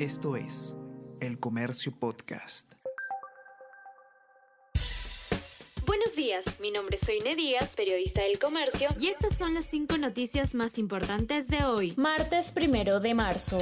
Esto es El Comercio Podcast. Buenos días, mi nombre es Soine Díaz, periodista del Comercio, y estas son las cinco noticias más importantes de hoy, martes primero de marzo.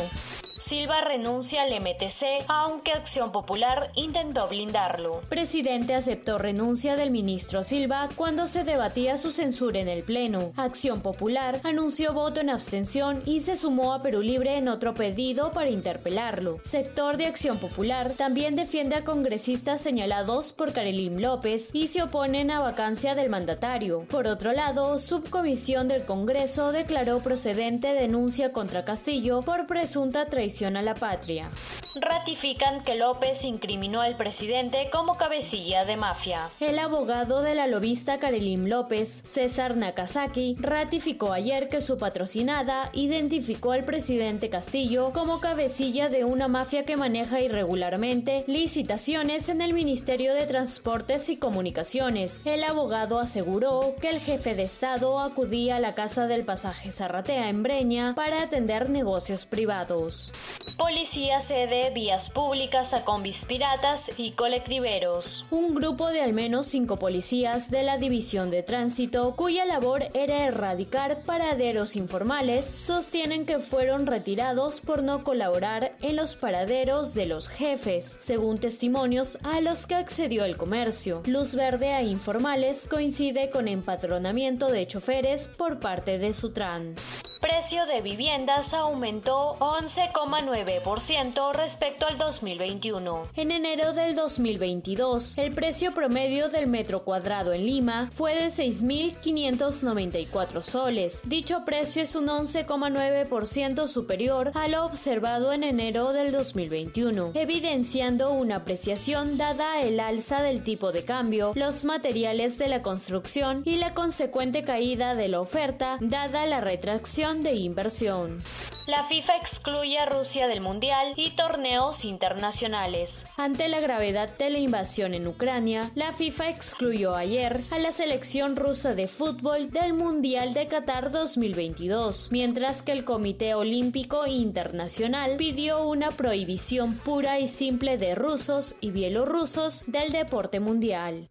Silva renuncia al MTC, aunque Acción Popular intentó blindarlo. Presidente aceptó renuncia del ministro Silva cuando se debatía su censura en el Pleno. Acción Popular anunció voto en abstención y se sumó a Perú Libre en otro pedido para interpelarlo. Sector de Acción Popular también defiende a congresistas señalados por Karelim López y se oponen a vacancia del mandatario. Por otro lado, Subcomisión del Congreso declaró procedente denuncia contra Castillo por presunta traición a la patria. Ratifican que López incriminó al presidente como cabecilla de mafia. El abogado de la lobista Karelim López, César Nakazaki, ratificó ayer que su patrocinada identificó al presidente Castillo como cabecilla de una mafia que maneja irregularmente licitaciones en el Ministerio de Transportes y Comunicaciones. El abogado aseguró que el jefe de Estado acudía a la casa del pasaje Zarratea en Breña para atender negocios privados. Policía cede vías públicas a combis piratas y colectiveros. Un grupo de al menos cinco policías de la División de Tránsito, cuya labor era erradicar paraderos informales, sostienen que fueron retirados por no colaborar en los paraderos de los jefes, según testimonios a los que accedió el comercio. Luz verde a informales coincide con empatronamiento de choferes por parte de Sutran precio de viviendas aumentó 11,9% respecto al 2021. En enero del 2022, el precio promedio del metro cuadrado en Lima fue de 6.594 soles. Dicho precio es un 11,9% superior a lo observado en enero del 2021, evidenciando una apreciación dada el alza del tipo de cambio, los materiales de la construcción y la consecuente caída de la oferta dada la retracción de inversión. La FIFA excluye a Rusia del Mundial y torneos internacionales. Ante la gravedad de la invasión en Ucrania, la FIFA excluyó ayer a la selección rusa de fútbol del Mundial de Qatar 2022, mientras que el Comité Olímpico Internacional pidió una prohibición pura y simple de rusos y bielorrusos del deporte mundial.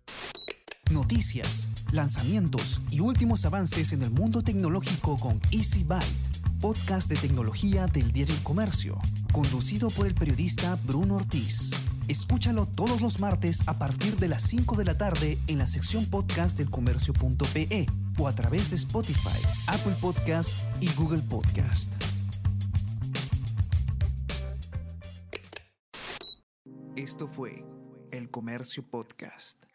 Noticias lanzamientos y últimos avances en el mundo tecnológico con Easy Byte, podcast de tecnología del diario El Comercio, conducido por el periodista Bruno Ortiz. Escúchalo todos los martes a partir de las 5 de la tarde en la sección podcast del comercio.pe o a través de Spotify, Apple Podcast y Google Podcast. Esto fue El Comercio Podcast.